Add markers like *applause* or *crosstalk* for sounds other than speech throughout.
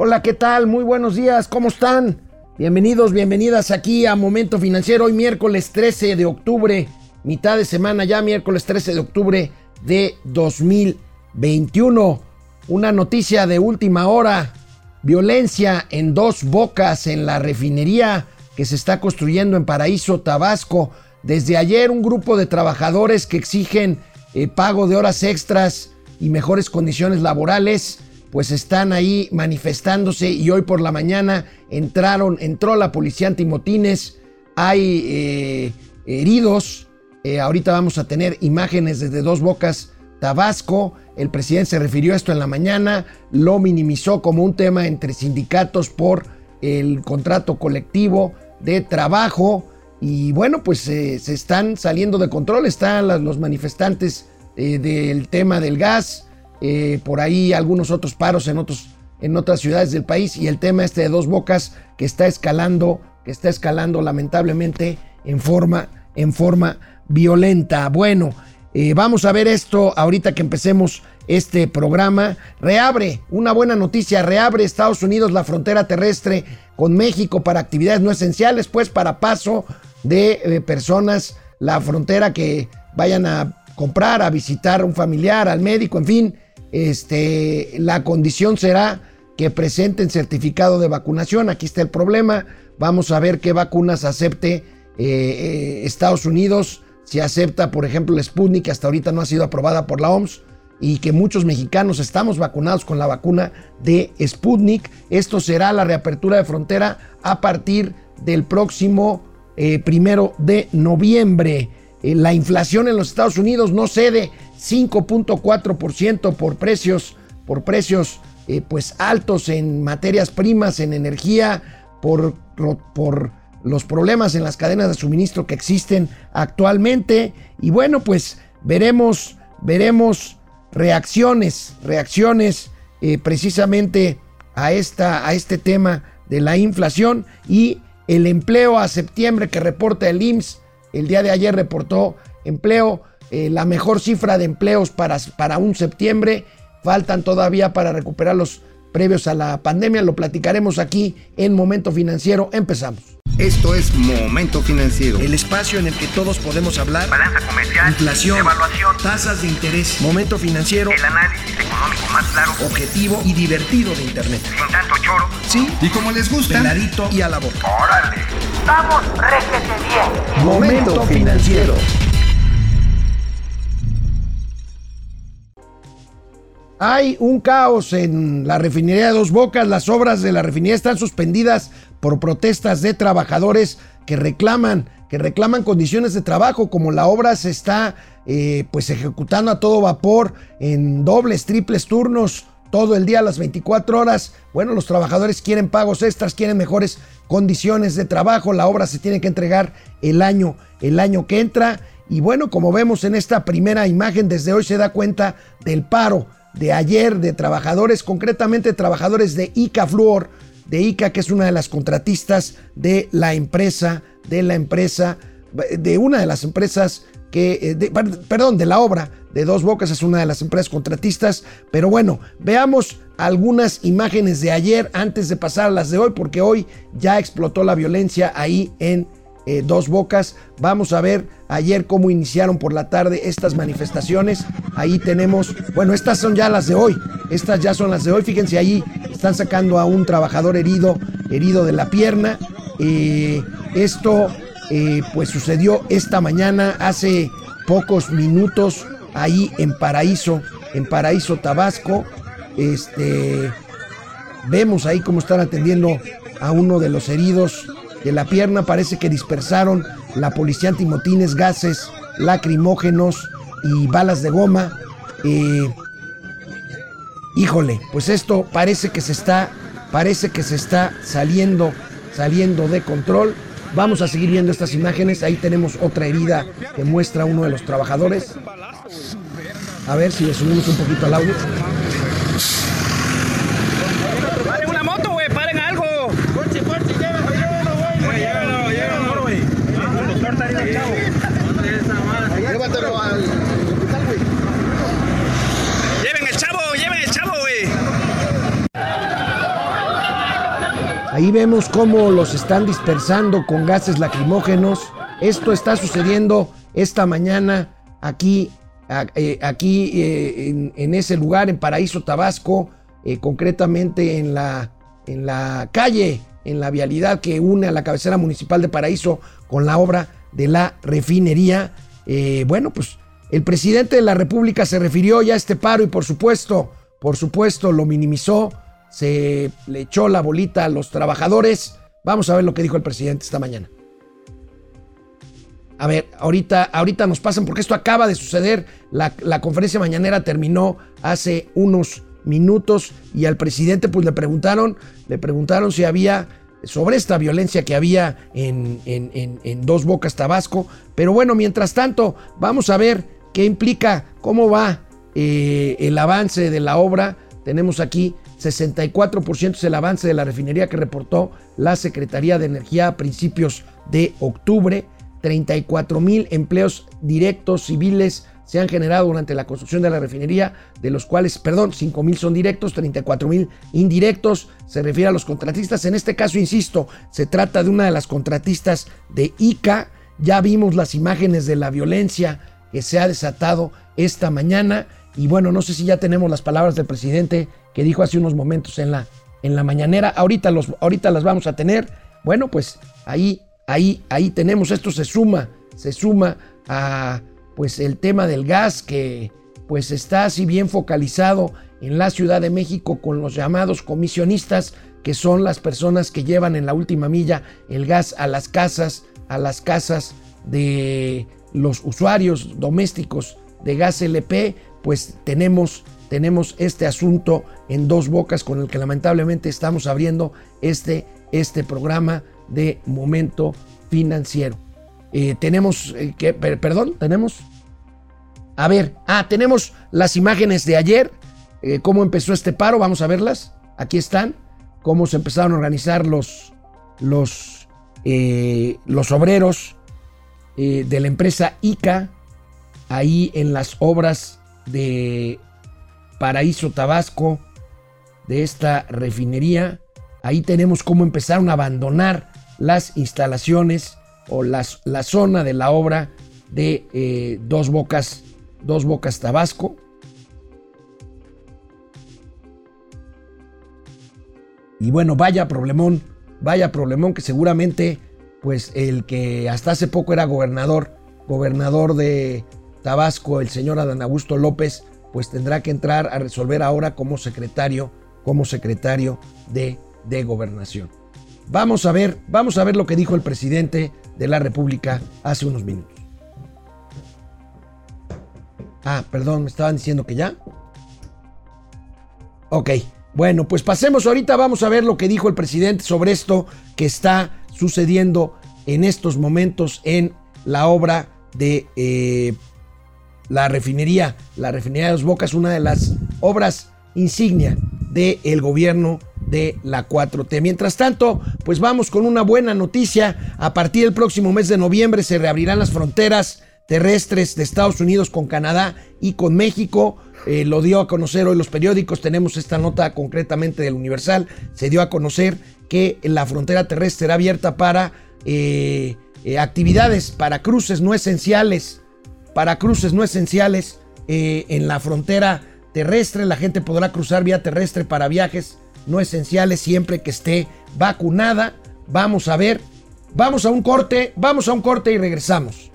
Hola, ¿qué tal? Muy buenos días, ¿cómo están? Bienvenidos, bienvenidas aquí a Momento Financiero, hoy miércoles 13 de octubre, mitad de semana ya, miércoles 13 de octubre de 2021. Una noticia de última hora, violencia en dos bocas en la refinería que se está construyendo en Paraíso, Tabasco. Desde ayer un grupo de trabajadores que exigen eh, pago de horas extras y mejores condiciones laborales, pues están ahí manifestándose y hoy por la mañana entraron, entró la policía antimotines, hay eh, heridos, eh, ahorita vamos a tener imágenes desde Dos Bocas, Tabasco, el presidente se refirió a esto en la mañana, lo minimizó como un tema entre sindicatos por el contrato colectivo de trabajo y bueno, pues se están saliendo de control, están los manifestantes eh, del tema del gas, eh, por ahí algunos otros paros en, otros, en otras ciudades del país y el tema este de dos bocas que está escalando, que está escalando lamentablemente en forma, en forma violenta. Bueno, eh, vamos a ver esto ahorita que empecemos este programa. Reabre, una buena noticia, reabre Estados Unidos la frontera terrestre con México para actividades no esenciales, pues para paso de personas, la frontera que vayan a comprar, a visitar a un familiar, al médico, en fin, este, la condición será que presenten certificado de vacunación. Aquí está el problema. Vamos a ver qué vacunas acepte eh, eh, Estados Unidos. Si acepta, por ejemplo, Sputnik, que hasta ahorita no ha sido aprobada por la OMS, y que muchos mexicanos estamos vacunados con la vacuna de Sputnik. Esto será la reapertura de frontera a partir del próximo eh, primero de noviembre. Eh, la inflación en los Estados Unidos no cede 5.4% por precios, por precios eh, pues altos en materias primas, en energía, por, los problemas en las cadenas de suministro que existen actualmente. Y bueno, pues veremos, veremos reacciones, reacciones eh, precisamente a, esta, a este tema de la inflación y el empleo a septiembre que reporta el IMSS el día de ayer reportó empleo, eh, la mejor cifra de empleos para, para un septiembre. Faltan todavía para recuperar los previos a la pandemia. Lo platicaremos aquí en Momento Financiero. Empezamos. Esto es Momento Financiero. El espacio en el que todos podemos hablar. Balanza comercial. Inflación. Evaluación. Tasas de interés. Momento Financiero. El análisis económico más claro. Objetivo y divertido de Internet. Sin tanto choro. Sí. Y como les gusta. Peladito y a la boca. Órale. Vamos, réjete bien. Momento Financiero. Hay un caos en la refinería de Dos Bocas. Las obras de la refinería están suspendidas por protestas de trabajadores que reclaman, que reclaman condiciones de trabajo, como la obra se está eh, pues ejecutando a todo vapor en dobles, triples turnos todo el día, las 24 horas. Bueno, los trabajadores quieren pagos extras, quieren mejores condiciones de trabajo. La obra se tiene que entregar el año, el año que entra. Y bueno, como vemos en esta primera imagen, desde hoy se da cuenta del paro de ayer de trabajadores, concretamente trabajadores de ICA Fluor, de ICA, que es una de las contratistas de la empresa, de la empresa, de una de las empresas que, eh, perdón, de la obra de Dos Bocas, es una de las empresas contratistas. Pero bueno, veamos algunas imágenes de ayer antes de pasar a las de hoy, porque hoy ya explotó la violencia ahí en eh, Dos Bocas. Vamos a ver ayer cómo iniciaron por la tarde estas manifestaciones. Ahí tenemos, bueno, estas son ya las de hoy. Estas ya son las de hoy. Fíjense ahí, están sacando a un trabajador herido, herido de la pierna. Eh, esto eh, pues sucedió esta mañana, hace pocos minutos, ahí en Paraíso, en Paraíso, Tabasco. Este, vemos ahí cómo están atendiendo a uno de los heridos de la pierna. Parece que dispersaron la policía antimotines, gases lacrimógenos y balas de goma. Eh, híjole, pues esto parece que se está, parece que se está saliendo, saliendo de control. Vamos a seguir viendo estas imágenes. Ahí tenemos otra herida que muestra uno de los trabajadores. A ver si le subimos un poquito al audio. ¡Paren una moto, güey! ¡Paren algo! ¡Fuerza, fuerza! ¡Llévenlo, llévenlo, llévenlo! güey! ¡Corta ahí del chavo! Llévatelo al hospital, güey. ¡Lleven el chavo! ¡Lleven el chavo, güey! Ahí vemos cómo los están dispersando con gases lacrimógenos. Esto está sucediendo esta mañana aquí, eh, aquí eh, en, en ese lugar, en Paraíso, Tabasco, eh, concretamente en la, en la calle, en la vialidad que une a la cabecera municipal de Paraíso con la obra de la refinería. Eh, bueno, pues el presidente de la República se refirió ya a este paro y por supuesto, por supuesto, lo minimizó, se le echó la bolita a los trabajadores. Vamos a ver lo que dijo el presidente esta mañana. A ver, ahorita, ahorita nos pasan porque esto acaba de suceder. La, la conferencia mañanera terminó hace unos minutos y al presidente pues le preguntaron, le preguntaron si había sobre esta violencia que había en, en- en- Dos Bocas, Tabasco. Pero bueno, mientras tanto, vamos a ver qué implica, cómo va eh, el avance de la obra. Tenemos aquí 64% es el avance de la refinería que reportó la Secretaría de Energía a principios de octubre. 34 mil empleos directos civiles se han generado durante la construcción de la refinería, de los cuales, perdón, 5 mil son directos, 34 mil indirectos. Se refiere a los contratistas. En este caso, insisto, se trata de una de las contratistas de ICA. Ya vimos las imágenes de la violencia que se ha desatado esta mañana. Y bueno, no sé si ya tenemos las palabras del presidente que dijo hace unos momentos en la, en la mañanera. Ahorita, los, ahorita las vamos a tener. Bueno, pues ahí, ahí, ahí tenemos. Esto se suma, se suma a pues el tema del gas que pues está así bien focalizado en la Ciudad de México con los llamados comisionistas que son las personas que llevan en la última milla el gas a las casas, a las casas de los usuarios domésticos de gas LP, pues tenemos, tenemos este asunto en dos bocas con el que lamentablemente estamos abriendo este, este programa de momento financiero. Eh, tenemos, eh, perdón, tenemos, a ver, ah, tenemos las imágenes de ayer, eh, cómo empezó este paro, vamos a verlas, aquí están, cómo se empezaron a organizar los, los, eh, los obreros de la empresa ICA, ahí en las obras de Paraíso Tabasco, de esta refinería. Ahí tenemos cómo empezaron a abandonar las instalaciones o las, la zona de la obra de eh, Dos Bocas, Dos Bocas Tabasco. Y bueno, vaya problemón, vaya problemón que seguramente, pues el que hasta hace poco era gobernador, gobernador de Tabasco, el señor Adán Augusto López, pues tendrá que entrar a resolver ahora como secretario, como secretario de, de gobernación. Vamos a ver, vamos a ver lo que dijo el presidente de la República hace unos minutos. Ah, perdón, me estaban diciendo que ya. Ok, bueno, pues pasemos ahorita, vamos a ver lo que dijo el presidente sobre esto que está sucediendo en estos momentos en la obra de eh, la refinería, la refinería de Dos Bocas, una de las obras insignia del gobierno de la 4T. Mientras tanto, pues vamos con una buena noticia. A partir del próximo mes de noviembre se reabrirán las fronteras terrestres de Estados Unidos con Canadá y con México. Eh, lo dio a conocer hoy los periódicos. Tenemos esta nota concretamente del Universal. Se dio a conocer que la frontera terrestre será abierta para eh, eh, actividades, para cruces no esenciales, para cruces no esenciales en la frontera terrestre. La gente podrá cruzar vía terrestre para viajes no esenciales siempre que esté vacunada. Vamos a ver. Vamos a un corte, vamos a un corte y regresamos.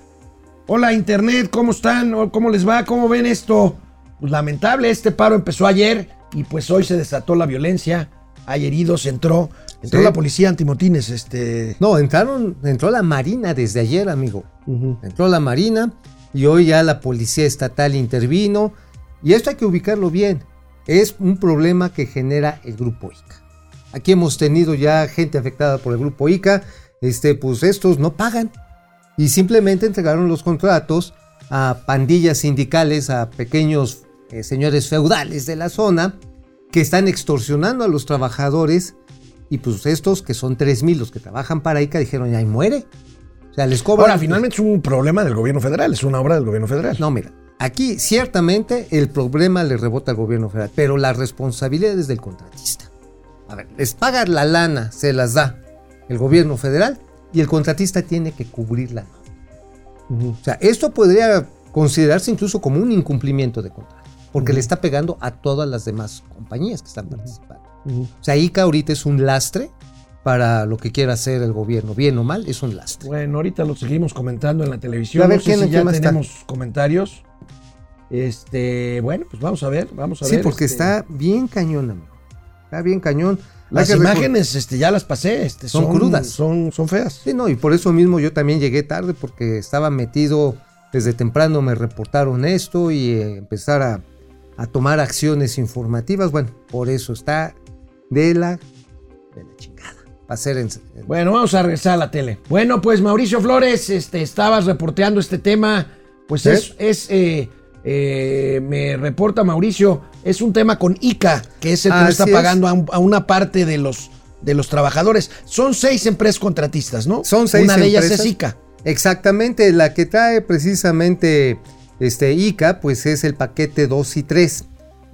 Hola Internet, ¿cómo están? ¿Cómo les va? ¿Cómo ven esto? Pues lamentable, este paro empezó ayer y pues hoy se desató la violencia. Hay heridos, entró, entró Sí. la policía antimotines, este... No, entraron, entró la Marina desde ayer, amigo. Entró la Marina y hoy ya la Policía Estatal intervino. Y esto hay que ubicarlo bien. Es un problema que genera el Grupo ICA. Aquí hemos tenido ya gente afectada por el Grupo ICA. Este, pues estos no pagan. Y simplemente entregaron los contratos a pandillas sindicales, a pequeños eh, señores feudales de la zona que están extorsionando a los trabajadores. Y pues estos, que son 3.000 los que trabajan para ICA, dijeron, ya ahí muere. O sea, les cobran. Ahora, finalmente es un problema del gobierno federal, es una obra del gobierno federal. No, mira, aquí ciertamente el problema le rebota al gobierno federal, pero la responsabilidad es del contratista. A ver, les paga la lana, se las da el gobierno federal y el contratista tiene que cubrirla. O sea, esto podría considerarse incluso como un incumplimiento de contrato, porque le está pegando a todas las demás compañías que están participando. O sea, ICA ahorita es un lastre para lo que quiera hacer el gobierno, bien o mal, es un lastre. Bueno, ahorita lo seguimos comentando en la televisión. A ver, no sé ¿quién- si ya está? tenemos comentarios. Este, bueno, pues vamos a ver, vamos a Sí, ver. porque este, está bien cañón, amigo. Está bien cañón. Las imágenes, este, ya las pasé, este, Son crudas. Son, son feas. Sí, no, y por eso mismo yo también llegué tarde porque estaba metido desde temprano, me reportaron esto y eh, empezar a, a tomar acciones informativas. Bueno, por eso está de la, de la chingada. Va a ser en, en- Bueno, vamos a regresar a la tele. Bueno, pues Mauricio Flores, este, estabas reporteando este tema. Pues ¿Sí? es, es eh, eh, me reporta Mauricio, es un tema con ICA, que es el que no está es. pagando a, un- a una parte de los, de los trabajadores. Son seis empresas contratistas, ¿no? Son seis Una de ellas es ICA. Exactamente, la que trae precisamente este ICA, pues es el paquete 2 y 3.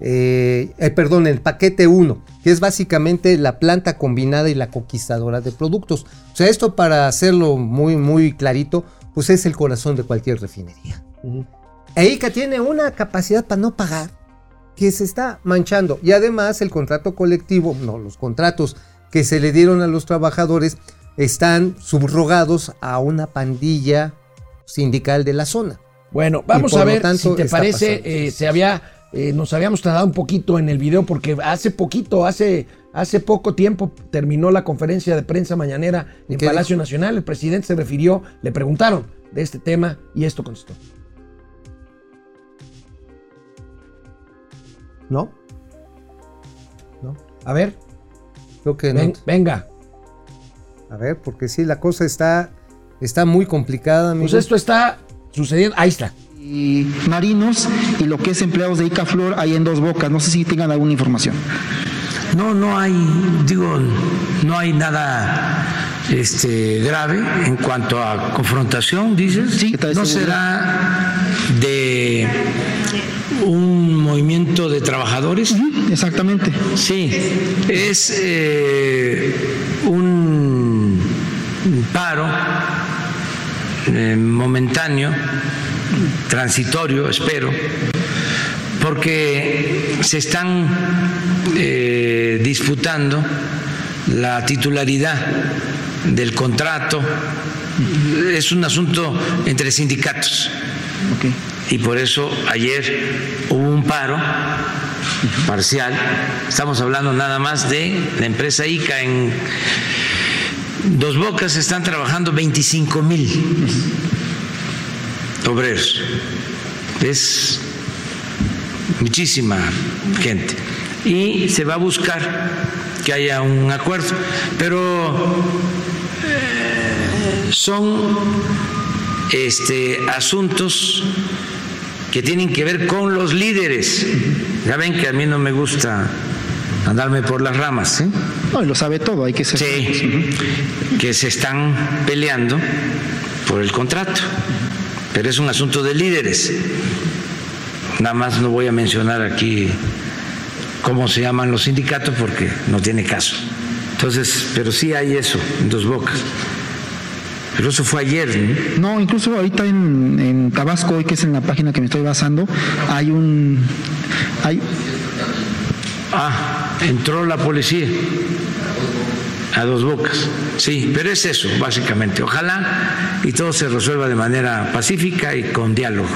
Eh, eh, perdón, el paquete 1, que es básicamente la planta combinada y la conquistadora de productos. O sea, esto para hacerlo muy, muy clarito, pues es el corazón de cualquier refinería. ICA tiene una capacidad para no pagar que se está manchando. Y además el contrato colectivo, no, los contratos que se le dieron a los trabajadores están subrogados a una pandilla sindical de la zona. Bueno, vamos a ver tanto si te parece, eh, se había, eh, nos habíamos tardado un poquito en el video porque hace poquito, hace, hace poco tiempo terminó la conferencia de prensa mañanera ¿Y en Palacio Nacional. El presidente se refirió, le preguntaron de este tema y esto contestó. ¿No? ¿No? A ver, Creo que no. ven- venga. A ver, porque sí, la cosa está, está muy complicada, amigo. Pues esto está sucediendo. Ahí está. y marinos y lo que es empleados de Icaflor hay en dos bocas. No sé si tengan alguna información. No, no hay, digo, no hay nada este, grave en cuanto a confrontación, dices. Sí, ¿qué tal no seguridad? será un movimiento de trabajadores. Exactamente. Sí, es eh, un paro eh, momentáneo, transitorio, espero, porque se están eh, disputando la titularidad del contrato. Es un asunto entre sindicatos Ok. Y por eso ayer hubo un paro parcial. Estamos hablando nada más de la empresa ICA en Dos Bocas están trabajando 25 mil obreros. Es muchísima gente. Y se va a buscar que haya un acuerdo. Pero eh, son este, asuntos que tienen que ver con los líderes. Ya ven que a mí no me gusta andarme por las ramas, ¿eh? No, y lo sabe todo, hay que ser. Sí, que se están peleando por el contrato, pero es un asunto de líderes. Nada más no voy a mencionar aquí cómo se llaman los sindicatos porque no tiene caso. Entonces, pero sí hay eso en dos bocas. Pero eso fue ayer, ¿no? No, incluso ahorita en, en Tabasco, hoy que es en la página que me estoy basando, hay un. Hay, Ah, entró la policía a dos bocas. Sí, pero es eso, básicamente. Ojalá y todo se resuelva de manera pacífica y con diálogo.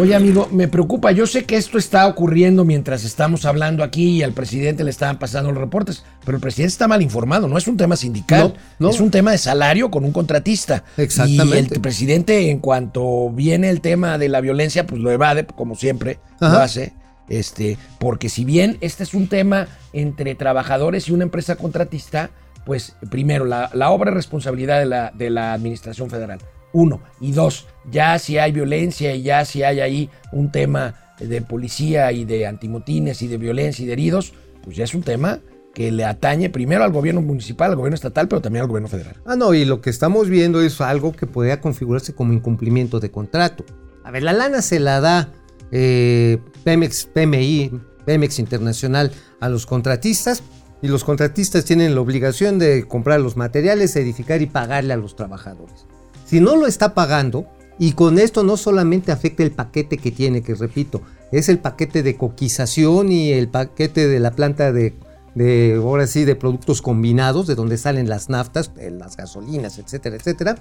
Oye, amigo, me preocupa. Yo sé que esto está ocurriendo mientras estamos hablando aquí y al presidente le estaban pasando los reportes, pero el presidente está mal informado. No es un tema sindical, No, no. es un tema de salario con un contratista. Exactamente. Y el presidente, en cuanto viene el tema de la violencia, pues lo evade, como siempre lo hace. Este, porque si bien este es un tema entre trabajadores y una empresa contratista, pues primero, la, la obra es responsabilidad de la, de la administración federal. Uno. Y dos, ya si hay violencia y ya si hay ahí un tema de policía y de antimotines y de violencia y de heridos, pues ya es un tema que le atañe primero al gobierno municipal, al gobierno estatal, pero también al gobierno federal. Ah, no, y lo que estamos viendo es algo que podría configurarse como incumplimiento de contrato. A ver, la lana se la da eh, Pemex, PMI, Pemex Internacional a los contratistas y los contratistas tienen la obligación de comprar los materiales, edificar y pagarle a los trabajadores. Si no lo está pagando, y con esto no solamente afecta el paquete que tiene, que repito, es el paquete de coquización y el paquete de la planta de, de ahora sí, de productos combinados, de donde salen las naftas, eh, las gasolinas, etcétera, etcétera.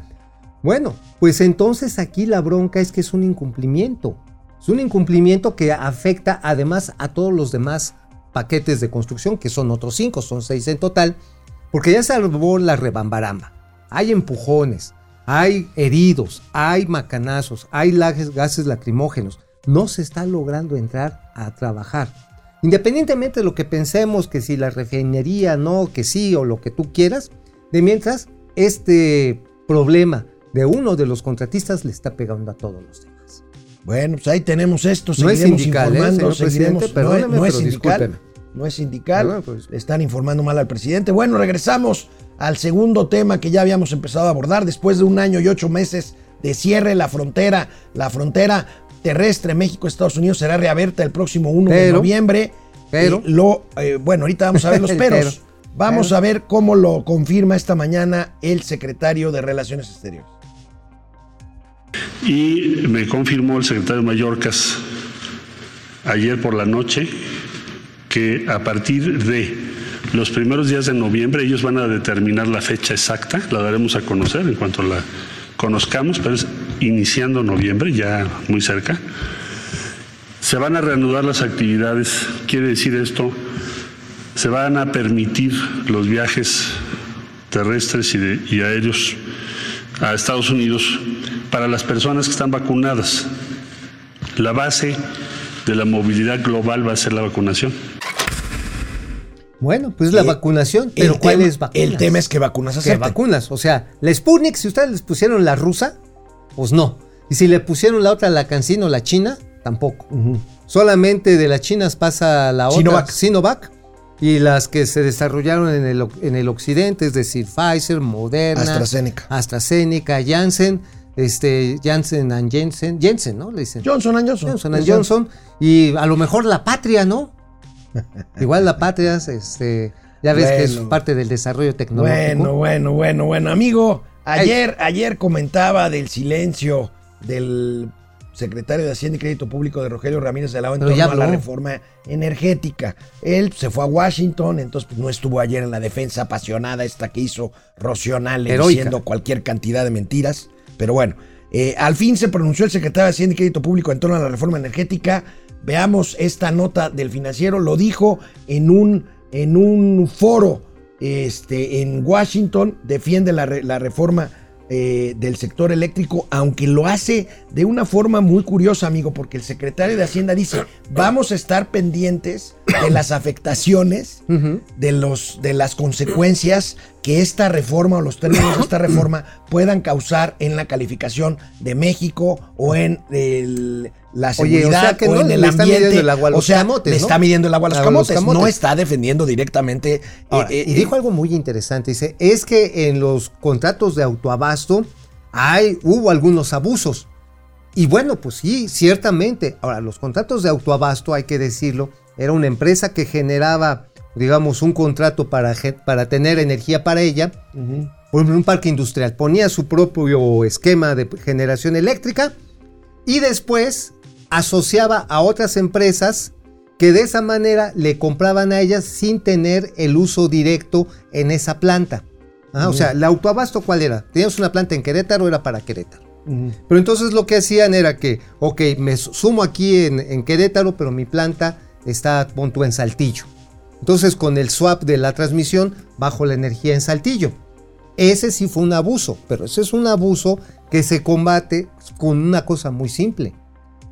Bueno, pues entonces aquí la bronca es que es un incumplimiento. Es un incumplimiento que afecta además a todos los demás paquetes de construcción, que son otros cinco, son seis en total, porque ya se la rebambaramba. Hay empujones, hay heridos, hay macanazos, hay gases, gases lacrimógenos. No se está logrando entrar a trabajar. Independientemente de lo que pensemos, que si la refinería no, que sí o lo que tú quieras, de mientras este problema de uno de los contratistas le está pegando a todos los demás. Bueno, pues ahí tenemos esto. No es sindical, ¿eh, informando, señor presidente? no, es- Perdóneme, no es pero sindical. discúlpeme. No es sindical. Perdón, pues. Le están informando mal al presidente. Bueno, regresamos al segundo tema que ya habíamos empezado a abordar. Después de un año y ocho meses de cierre, la frontera, la frontera terrestre México-Estados Unidos será reabierta el próximo 1 de noviembre. pero- Eh, lo, eh, bueno, ahorita vamos a ver los *laughs* peros. pero. vamos Pero. a ver cómo lo confirma esta mañana el secretario de Relaciones Exteriores. Y me confirmó el secretario Mallorcas ayer por la noche que a partir de los primeros días de noviembre ellos van a determinar la fecha exacta, la daremos a conocer en cuanto la conozcamos, pero es iniciando noviembre, ya muy cerca. Se van a reanudar las actividades, quiere decir esto, se van a permitir los viajes terrestres y, de- y aéreos a Estados Unidos para las personas que están vacunadas. La base de la movilidad global va a ser la vacunación. Bueno, pues la Eh, vacunación, pero el ¿cuáles tema- vacunas? El tema es que vacunas ¿Qué aceptan. vacunas? O sea, la Sputnik, si ustedes les pusieron la rusa, pues no. Y si le pusieron la otra, la Cancino, la china, tampoco. Solamente de las chinas pasa la otra, Sinovac. Sinovac. Y las que se desarrollaron en el, en el occidente, es decir, Pfizer, Moderna, AstraZeneca. AstraZeneca, Janssen, este, Janssen and Jensen, Jensen, ¿no? Le dicen. Johnson and Johnson. Johnson and Johnson. Y a lo mejor la patria, ¿no? *laughs* Igual la patria, este, ya ves que es parte del desarrollo tecnológico. Bueno, bueno, bueno, bueno. Amigo, ayer, ayer comentaba del silencio del secretario de Hacienda y Crédito Público de Rogelio Ramírez de la O en torno a la reforma energética. Él se fue a Washington, entonces pues, no estuvo ayer en la defensa apasionada esta que hizo Rocionale Heroica. diciendo cualquier cantidad de mentiras. Pero bueno, eh, al fin se pronunció el secretario de Hacienda y Crédito Público en torno a la reforma energética. Veamos esta nota del financiero. Lo dijo en un, en un foro este, en Washington. Defiende la, la reforma eh, del sector eléctrico, aunque lo hace de una forma muy curiosa, amigo, porque el secretario de Hacienda dice, vamos a estar pendientes de *coughs* las afectaciones de, los, de las consecuencias que esta reforma o los términos de esta *coughs* reforma puedan causar en la calificación de México o en el- la Oye, o seguridad sea que o no en el ambiente. el agua a o sea, camotes, le ¿no? está midiendo el agua a los camotes. No está defendiendo directamente. Ahora, eh, y eh, dijo algo muy interesante, dice, es que en los contratos de autoabasto hay, hubo algunos abusos. Y bueno, pues sí, ciertamente. Ahora, los contratos de autoabasto, hay que decirlo, era una empresa que generaba, digamos, un contrato para, para tener energía para ella, por ejemplo, un parque industrial, ponía su propio esquema de generación eléctrica y después asociaba a otras empresas que de esa manera le compraban a ellas sin tener el uso directo en esa planta. Ah, O sea, el autoabasto, ¿cuál era? Tenías una planta en Querétaro, era para Querétaro. Pero entonces lo que hacían era que, ok, me sumo aquí en, en Querétaro, pero mi planta está, pon tú, en Saltillo. Entonces con el swap de la transmisión, bajo la energía en Saltillo. Ese sí fue un abuso, pero ese es un abuso que se combate con una cosa muy simple,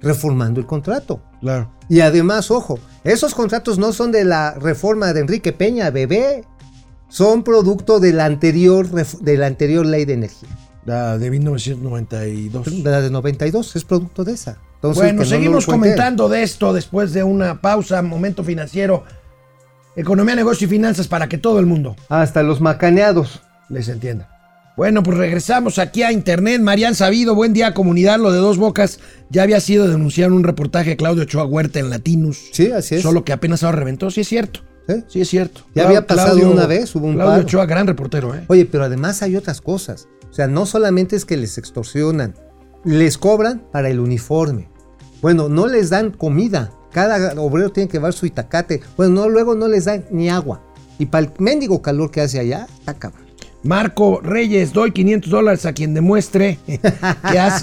reformando el contrato. Claro. Y además, ojo, esos contratos no son de la reforma de Enrique Peña, bebé, son producto de la anterior, de la anterior ley de energía. La de 1992. De la de 92, es producto de esa. Entonces, bueno, no seguimos comentando de esto después de una pausa, momento financiero, economía, negocio y finanzas para que todo el mundo Hasta los macaneados. les entienda. Bueno, pues regresamos aquí a Internet. Marian Sabido, buen día comunidad. Lo de Dos Bocas ya había sido denunciado en un reportaje de Claudio Ochoa Huerta en Latinus. Sí, así es. Solo que apenas ahora reventó. Sí es cierto. ¿Sí? Sí es cierto. Ya había pasado Claudio- una vez, hubo un Claudio paro. Ochoa, gran reportero, ¿eh? Oye, pero además hay otras cosas. O sea, no solamente es que les extorsionan, les cobran para el uniforme. Bueno, no les dan comida. Cada obrero tiene que llevar su itacate. Bueno, no, luego no les dan ni agua. Y para el mendigo calor que hace allá, está. Marco Reyes, doy 500 dólares a quien demuestre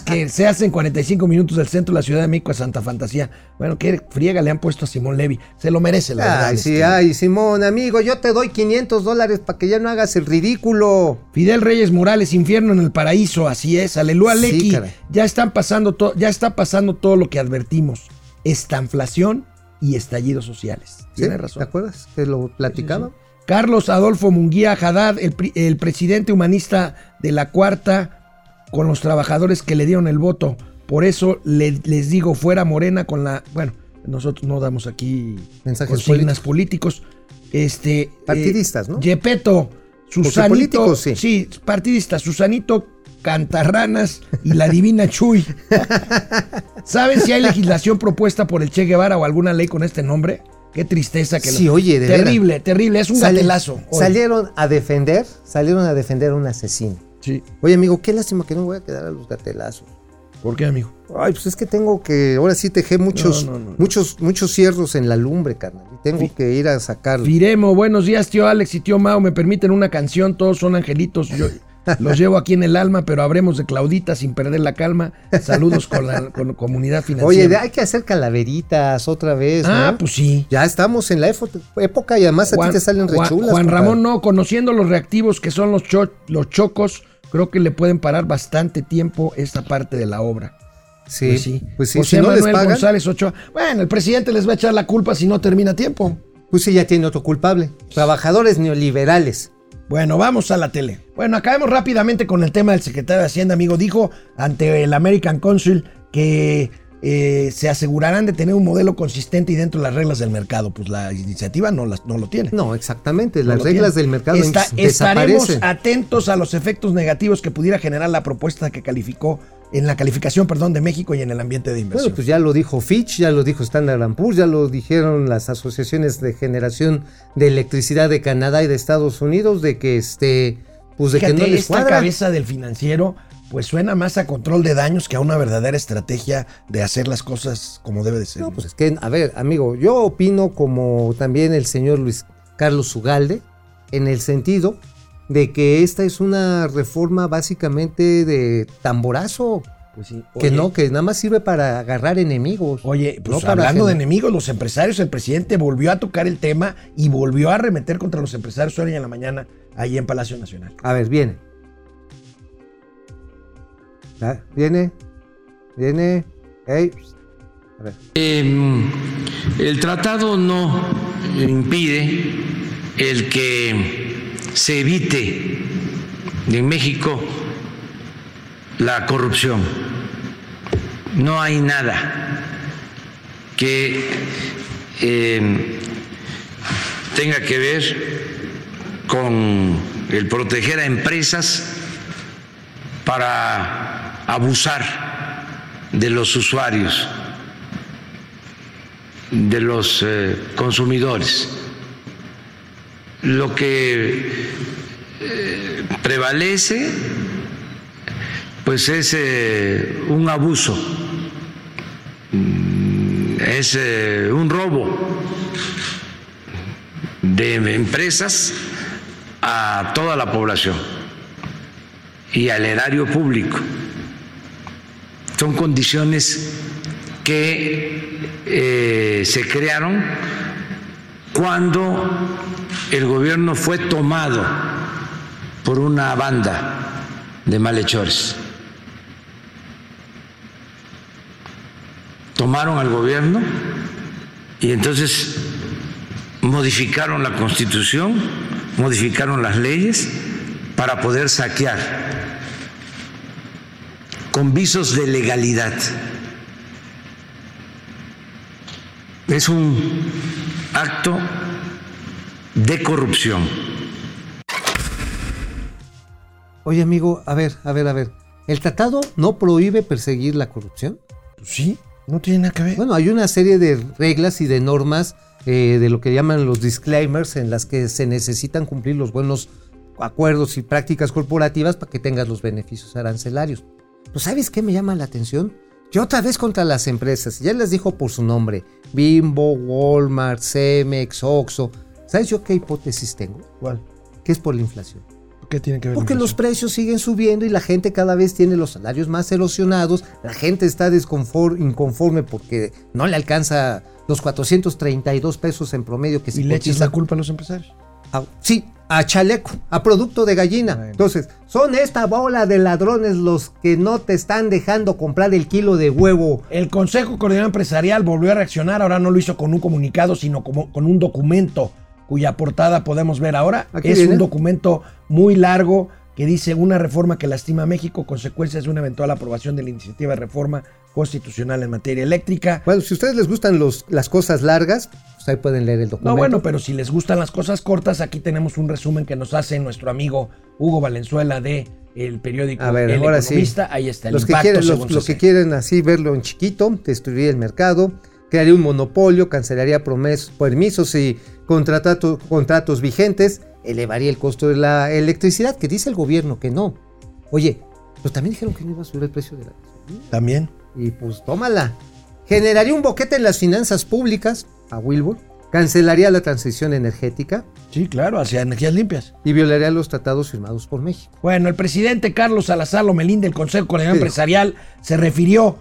que, se hace en 45 minutos del centro de la Ciudad de México a Santa Fantasía. Bueno, qué friega le han puesto a Simón Levy. Se lo merece, la verdad. Ay, sí, este. ay, Simón, amigo, yo te doy 500 dólares para que ya no hagas el ridículo. Fidel Reyes Morales, infierno en el paraíso, así es. Aleluya, Sí, Lecky. caray. ya están pasando ya está pasando todo lo que advertimos. Estanflación y estallidos sociales. ¿Sí? Tienes razón. ¿Te acuerdas que lo platicaba? Carlos Adolfo Munguía Haddad, el, presidente humanista de la cuarta, con los trabajadores que le dieron el voto. Por eso le- les digo, fuera Morena con la. Bueno, nosotros no damos aquí Mensajes consignas políticos. Este. Partidistas, ¿no? Yepeto, Susanito. políticos, sí. sí, partidistas. Susanito Cantarranas y la Divina Chuy. *laughs* ¿Saben si hay legislación propuesta por el Che Guevara o alguna ley con este nombre? Qué tristeza que lo- Sí, oye, de Terrible, terrible. Es un gatelazo. Salieron a defender, salieron a defender a un asesino. Sí. Oye, amigo, qué lástima que no voy a quedar a los gatelazos. ¿Por qué, amigo? Ay, pues es que tengo que, ahora sí tejé muchos, No, no, no, no. muchos, muchos cierros en la lumbre, carnal. Y tengo que ir a sacarlos. Firemo, buenos días, tío Alex y tío Mao. Me permiten una canción, todos son angelitos. Yo *laughs* los llevo aquí en el alma, pero habremos de Claudita sin perder la calma. Saludos con la con la comunidad financiera. Oye, hay que hacer calaveritas otra vez, ah, ¿no? pues sí. Ya estamos en la época y además a ti te salen Juan- rechulas. Juan compadre. Ramón, no, conociendo los reactivos que son los, cho- los chocos, creo que le pueden parar bastante tiempo esta parte de la obra. Sí, Pues sí. pues sí, José si no les Manuel pagan, González Ochoa. Bueno, el presidente les va a echar la culpa si no termina a tiempo. pues sí, ya tiene otro culpable. Trabajadores neoliberales. Bueno, vamos a la tele. Bueno, acabemos rápidamente con el tema del secretario de Hacienda, amigo. Dijo ante el American Council que eh, se asegurarán de tener un modelo consistente y dentro de las reglas del mercado. Pues la iniciativa no, las, no lo tiene. No, exactamente. No Las reglas tiene. del mercado Está- estaremos atentos a los efectos negativos que pudiera generar la propuesta que calificó en la calificación, perdón, de México y en el ambiente de inversión. Bueno, pues ya lo dijo Fitch, ya lo dijo Standard Poor's, ya lo dijeron las asociaciones de generación de electricidad de Canadá y de Estados Unidos, de que este, pues de Fíjate, que no les esta cuadra. cabeza del financiero pues suena más a control de daños que a una verdadera estrategia de hacer las cosas como debe de ser. No, pues es que, a ver, amigo, yo opino como también el señor Luis Carlos Ugalde, en el sentido de que esta es una reforma básicamente de tamborazo, Pues sí. que no, que nada más sirve para agarrar enemigos. Oye, pues No para hablando de enemigos, los empresarios, el presidente volvió a tocar el tema y volvió a arremeter contra los empresarios hoy en la mañana ahí en Palacio Nacional. A ver, viene. Ah, Viene, viene. Ey, A ver. Eh, el tratado no impide el que se evite en México la corrupción. No hay nada que eh, tenga que ver con el proteger a empresas para abusar de los usuarios de los eh, consumidores. Lo que prevalece pues es eh, un abuso, Mm, es eh, un robo de empresas a toda la población y al erario público. Son condiciones que eh, se crearon cuando el gobierno fue tomado por una banda de malhechores. Tomaron al gobierno y entonces modificaron la constitución, modificaron las leyes para poder saquear con visos de legalidad. Es un acto de corrupción. Oye, amigo, a ver, a ver, a ver. ¿El tratado no prohíbe perseguir la corrupción? Pues sí, no tiene nada que ver. Bueno, hay una serie de reglas y de normas eh, de lo que llaman los disclaimers en las que se necesitan cumplir los buenos acuerdos y prácticas corporativas para que tengas los beneficios arancelarios. ¿Pero sabes qué me llama la atención? Que otra vez contra las empresas, ya les dijo por su nombre, Bimbo, Walmart, Cemex, Oxxo. ¿Sabes yo qué hipótesis tengo? ¿Cuál? Que es por la inflación. ¿Qué tiene que ver? Porque los precios siguen subiendo y la gente cada vez tiene los salarios más erosionados, la gente está inconforme porque no le alcanza los 432 pesos en promedio que se Y le echas la culpa a los empresarios. A- sí, a chaleco, a producto de gallina. Bueno. Entonces, son esta bola de ladrones los que no te están dejando comprar el kilo de huevo. El Consejo Coordinador Empresarial volvió a reaccionar, ahora no lo hizo con un comunicado, sino como, con un documento cuya portada podemos ver ahora. Aquí es viene. un documento muy largo que dice una reforma que lastima a México, consecuencias de una eventual aprobación de la iniciativa de reforma constitucional en materia eléctrica. Bueno, si a ustedes les gustan los, las cosas largas, pues ahí pueden leer el documento. No, bueno, pero si les gustan las cosas cortas, aquí tenemos un resumen que nos hace nuestro amigo Hugo Valenzuela de el periódico A ver, El ahora sí. Economista. Ahí está el los que impacto quieren, los, los que quieren así verlo en chiquito, destruiría el mercado, crearía un monopolio, cancelaría promes- permisos y contratato- contratos vigentes, elevaría el costo de la electricidad, que dice el gobierno que no. Oye, pues también dijeron que no iba a subir el precio de la gasolina. También. Y pues tómala. Generaría un boquete en las finanzas públicas, a Wilbur, cancelaría la transición energética Sí, claro, hacia energías limpias. y violaría los tratados firmados por México. Bueno, el presidente Carlos Salazar Lomelín del Consejo Coordinador. Empresarial se refirió,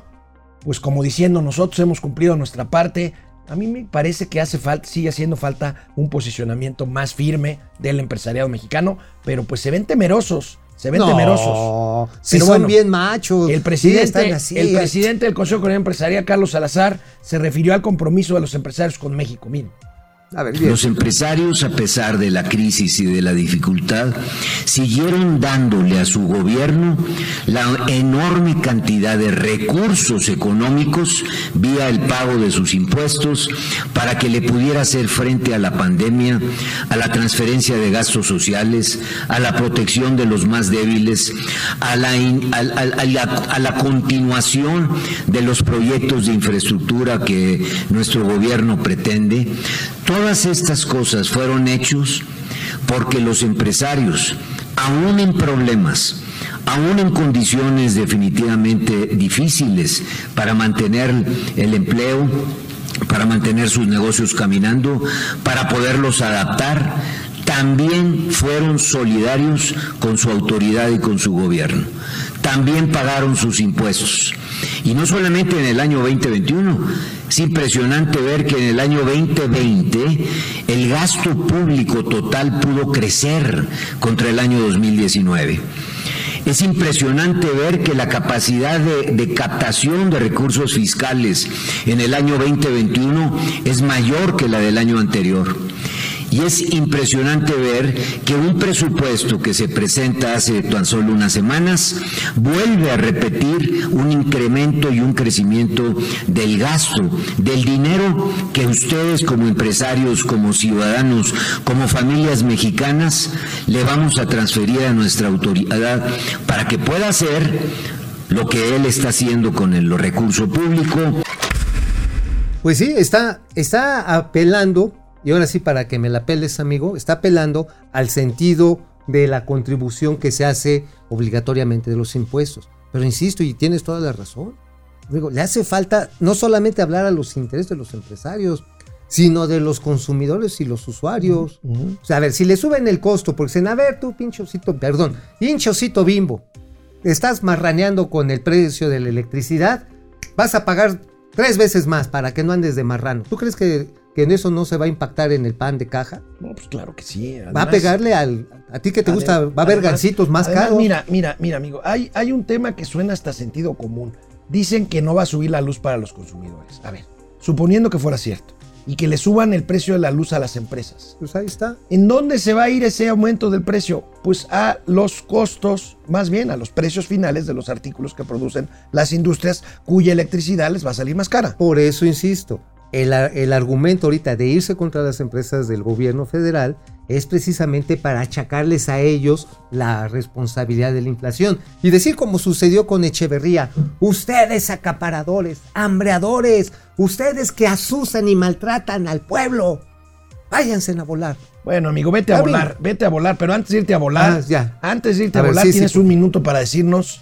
pues como diciendo, nosotros hemos cumplido nuestra parte. A mí me parece que hace falta, sigue haciendo falta un posicionamiento más firme del empresariado mexicano, pero pues se ven temerosos, se ven temerosos. Si Pero son bueno, bien machos. El presidente, así. el presidente del Consejo Coordinador Empresarial, Carlos Salazar, se refirió al compromiso de los empresarios con México. Miren. Los empresarios, a pesar de la crisis y de la dificultad, siguieron dándole a su gobierno la enorme cantidad de recursos económicos vía el pago de sus impuestos para que le pudiera hacer frente a la pandemia, a la transferencia de gastos sociales, a la protección de los más débiles, a la, a la, a la continuación de los proyectos de infraestructura que nuestro gobierno pretende. Todas estas cosas fueron hechos porque los empresarios, aún en problemas, aún en condiciones definitivamente difíciles para mantener el empleo, para mantener sus negocios caminando, para poderlos adaptar, también fueron solidarios con su autoridad y con su gobierno. También pagaron sus impuestos. Y no solamente en el año 2021, es impresionante ver que en el año 2020 el gasto público total pudo crecer contra el año 2019. Es impresionante ver que la capacidad de, captación de recursos fiscales en el año 2021 es mayor que la del año anterior. Y es impresionante ver que un presupuesto que se presenta hace tan solo unas semanas vuelve a repetir un incremento y un crecimiento del gasto, del dinero que ustedes como empresarios, como ciudadanos, como familias mexicanas, le vamos a transferir a nuestra autoridad para que pueda hacer lo que él está haciendo con el recurso público, Pues sí, está, está apelando, y ahora sí para que me la peles, amigo, está apelando al sentido de la contribución que se hace obligatoriamente de los impuestos. Pero insisto, y tienes toda la razón, digo, le hace falta no solamente hablar a los intereses de los empresarios, sino de los consumidores y los usuarios. O sea, a ver, si le suben el costo, porque dicen, a ver, tú, pinchocito, perdón, pinchocito bimbo, estás marraneando con el precio de la electricidad, vas a pagar tres veces más para que no andes de marrano. ¿Tú crees que, que en eso no se va a impactar en el pan de caja? No, pues claro que sí. va a pegarle al... A ti que te gusta, va a haber gancitos más además, caros. Mira, mira, mira, amigo. Hay, hay un tema que suena hasta sentido común. Dicen que no va a subir la luz para los consumidores. A ver, suponiendo que fuera cierto. Y que le suban el precio de la luz a las empresas. Pues ahí está. ¿En dónde se va a ir ese aumento del precio? Pues a los costos, más bien a los precios finales de los artículos que producen las industrias cuya electricidad les va a salir más cara. Por eso insisto, el, el argumento ahorita de irse contra las empresas del gobierno federal es precisamente para achacarles a ellos la responsabilidad de la inflación y decir como sucedió con Echeverría, ustedes acaparadores, hambreadores, ustedes que asusan y maltratan al pueblo, váyanse a volar. Bueno, amigo, vete a volar, vete a volar, pero antes de irte a volar, Ah, ya. antes de irte A a, ver, volar, sí, tienes un minuto para decirnos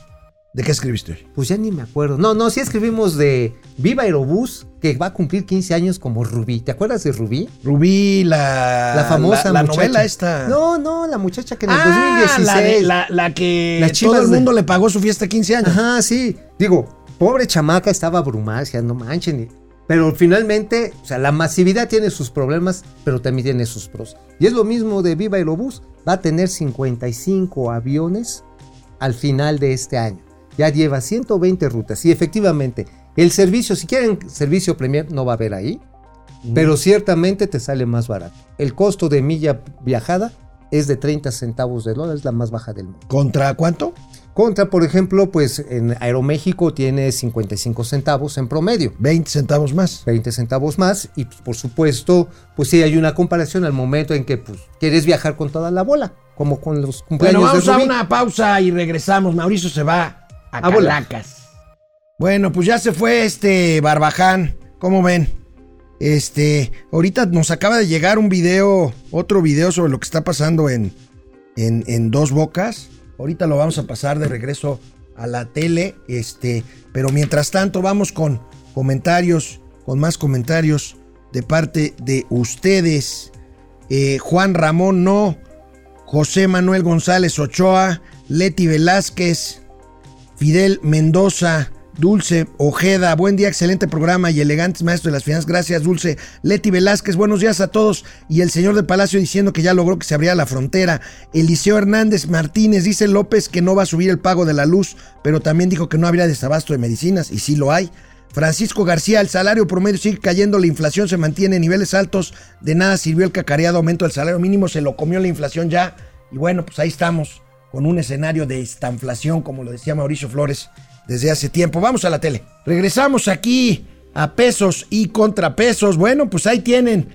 de qué escribiste hoy. Pues ya ni me acuerdo. No, no, sí escribimos de Viva Aerobús, que va a cumplir 15 años como Rubí. ¿Te acuerdas de Rubí? Rubí, la, La famosa la, la muchacha. novela esta. No, no, la muchacha que en el ah, 2016. la, de- la, la que todo el de- mundo le pagó su fiesta de 15 años. Ajá, sí. Digo, pobre chamaca estaba abrumada, decía, no manchen. Pero finalmente, o sea, la masividad tiene sus problemas, pero también tiene sus pros. Y es lo mismo de Viva Aerobús. Va a tener 55 aviones al final de este año. Ya lleva 120 rutas. Y efectivamente, el servicio, si quieren servicio Premier, no va a haber ahí. Pero ciertamente te sale más barato. El costo de milla viajada es de 30 centavos de dólar, es la más baja del mundo. ¿Contra cuánto? Contra, por ejemplo, pues en Aeroméxico tiene 55 centavos en promedio. 20 centavos más. 20 centavos más y pues, por supuesto, pues sí hay una comparación al momento en que pues quieres viajar con toda la bola, como con los cumpleaños Bueno, vamos de a una pausa y regresamos. Mauricio se va a, A. Bueno, pues ya se fue este Barbaján. ¿Cómo ven? Este, ahorita nos acaba de llegar un video, otro video sobre lo que está pasando en, en, en Dos Bocas. Ahorita lo vamos a pasar de regreso a la tele. Este, pero mientras tanto, vamos con comentarios, con más comentarios de parte de ustedes. Eh, Juan Ramón no. José Manuel González Ochoa, Leti Velázquez, Fidel Mendoza, Dulce Ojeda, buen día, excelente programa y elegantes maestros de las finanzas. Gracias, Dulce. Leti Velázquez, buenos días a todos. Y el señor de Palacio diciendo que ya logró que se abriera la frontera. Eliseo Hernández Martínez dice López que no va a subir el pago de la luz, pero también dijo que no habría desabasto de medicinas, y sí lo hay. Francisco García, el salario promedio sigue cayendo, la inflación se mantiene en niveles altos, de nada sirvió el cacareado aumento del salario mínimo, se lo comió la inflación ya, y bueno, pues ahí estamos, con un escenario de estanflación, como lo decía Mauricio Flores desde hace tiempo. Vamos a la tele. Regresamos aquí a pesos y contrapesos. Bueno, pues ahí tienen.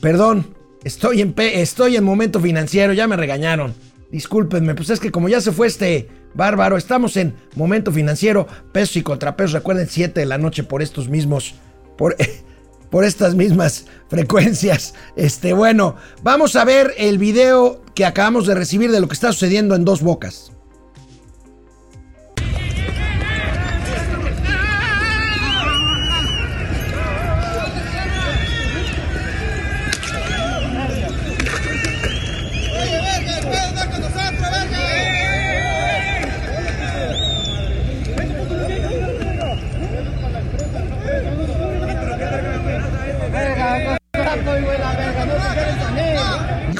Perdón, estoy en, pe- estoy en momento financiero, ya me regañaron. Discúlpenme, pues es que como ya se fue este bárbaro, estamos en momento financiero, pesos y contrapesos. Recuerden, 7 de la noche por estos mismos, por, *laughs* por estas mismas frecuencias. Este, bueno, vamos a ver el video que acabamos de recibir de lo que está sucediendo en dos bocas.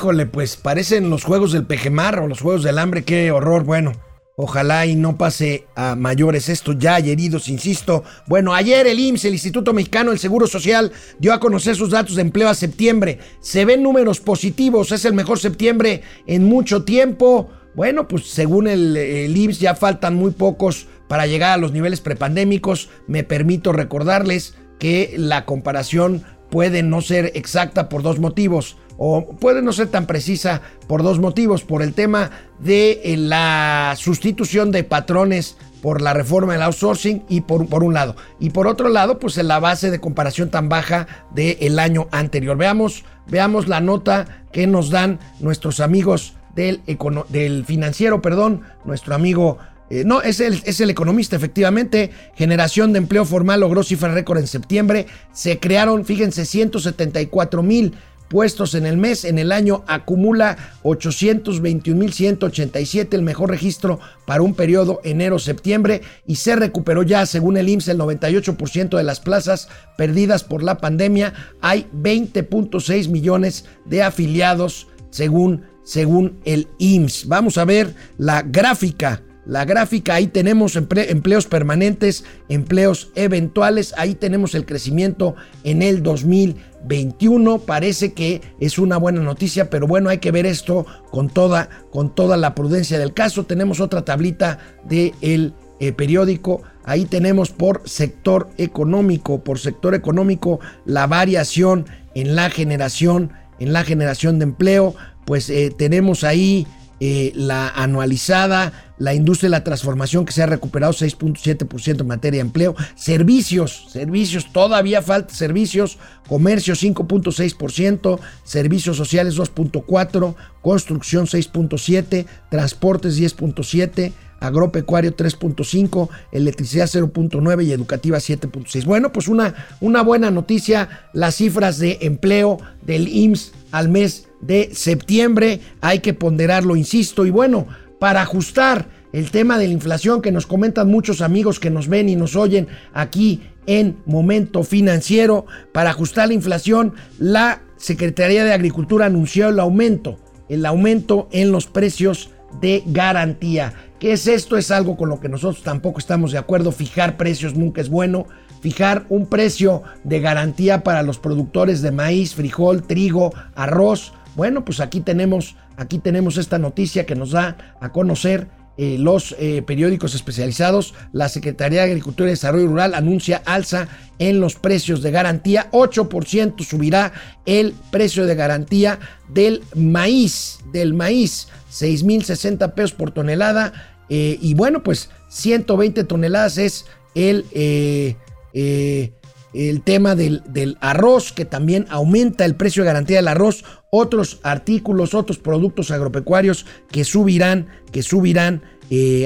Híjole, pues parecen los juegos del Pejemar o los juegos del hambre, qué horror. Bueno, ojalá y no pase a mayores esto. Ya heridos, insisto. Bueno, ayer el IMSS, el Instituto Mexicano del Seguro Social, dio a conocer sus datos de empleo a septiembre. Se ven números positivos, es el mejor septiembre en mucho tiempo. Bueno, pues según el, el IMSS ya faltan muy pocos para llegar a los niveles prepandémicos. Me permito recordarles que la comparación puede no ser exacta por dos motivos o puede no ser tan precisa por dos motivos, por el tema de eh, la sustitución de patrones por la reforma del outsourcing y por, por un lado. Y por otro lado, pues en la base de comparación tan baja del año anterior. Veamos, veamos la nota que nos dan nuestros amigos del, econo- del financiero, perdón, nuestro amigo eh, no, es el, es el economista, efectivamente. Generación de empleo formal logró cifra récord en septiembre. Se crearon, fíjense, 174 mil puestos en el mes. En el año acumula 821.187, el mejor registro para un periodo enero-septiembre. Y se recuperó ya, según el IMSS, el 98% de las plazas perdidas por la pandemia. Hay 20.6 millones de afiliados, según, según el IMSS. Vamos a ver la gráfica la gráfica, ahí tenemos emple- empleos permanentes, empleos eventuales, ahí tenemos el crecimiento en el 2021. Parece que es una buena noticia, pero bueno, hay que ver esto con toda, con toda la prudencia del caso. Tenemos otra tablita del eh, periódico. Ahí tenemos por sector económico, por sector económico, la variación en la generación en la generación de empleo, pues eh, tenemos ahí eh, la anualizada, la industria de la transformación que se ha recuperado 6.7% en materia de empleo, servicios, servicios, todavía falta servicios, comercio 5.6%, servicios sociales 2.4%, construcción 6.7%, transportes 10.7%, agropecuario 3.5, electricidad 0.9 y educativa 7.6. Bueno, pues una, una buena noticia, las cifras de empleo del IMSS al mes de septiembre, hay que ponderarlo, insisto, y bueno, para ajustar el tema de la inflación que nos comentan muchos amigos que nos ven y nos oyen aquí en Momento Financiero, para ajustar la inflación, la Secretaría de Agricultura anunció el aumento, el aumento en los precios de garantía. ¿Qué es esto? Es algo con lo que nosotros tampoco estamos de acuerdo. Fijar precios nunca es bueno. Fijar un precio de garantía para los productores de maíz, frijol, trigo, arroz. Bueno, pues aquí tenemos, aquí tenemos esta noticia que nos da a conocer eh, los eh, periódicos especializados. La Secretaría de Agricultura y Desarrollo Rural anuncia alza en los precios de garantía. 8% subirá el precio de garantía del maíz, del maíz. 6.060 pesos por tonelada. Eh, y bueno, pues 120 toneladas es el, eh, eh, el tema del, del, arroz, que también aumenta el precio de garantía del arroz. Otros artículos, otros productos agropecuarios que subirán, que subirán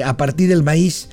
a partir del maíz.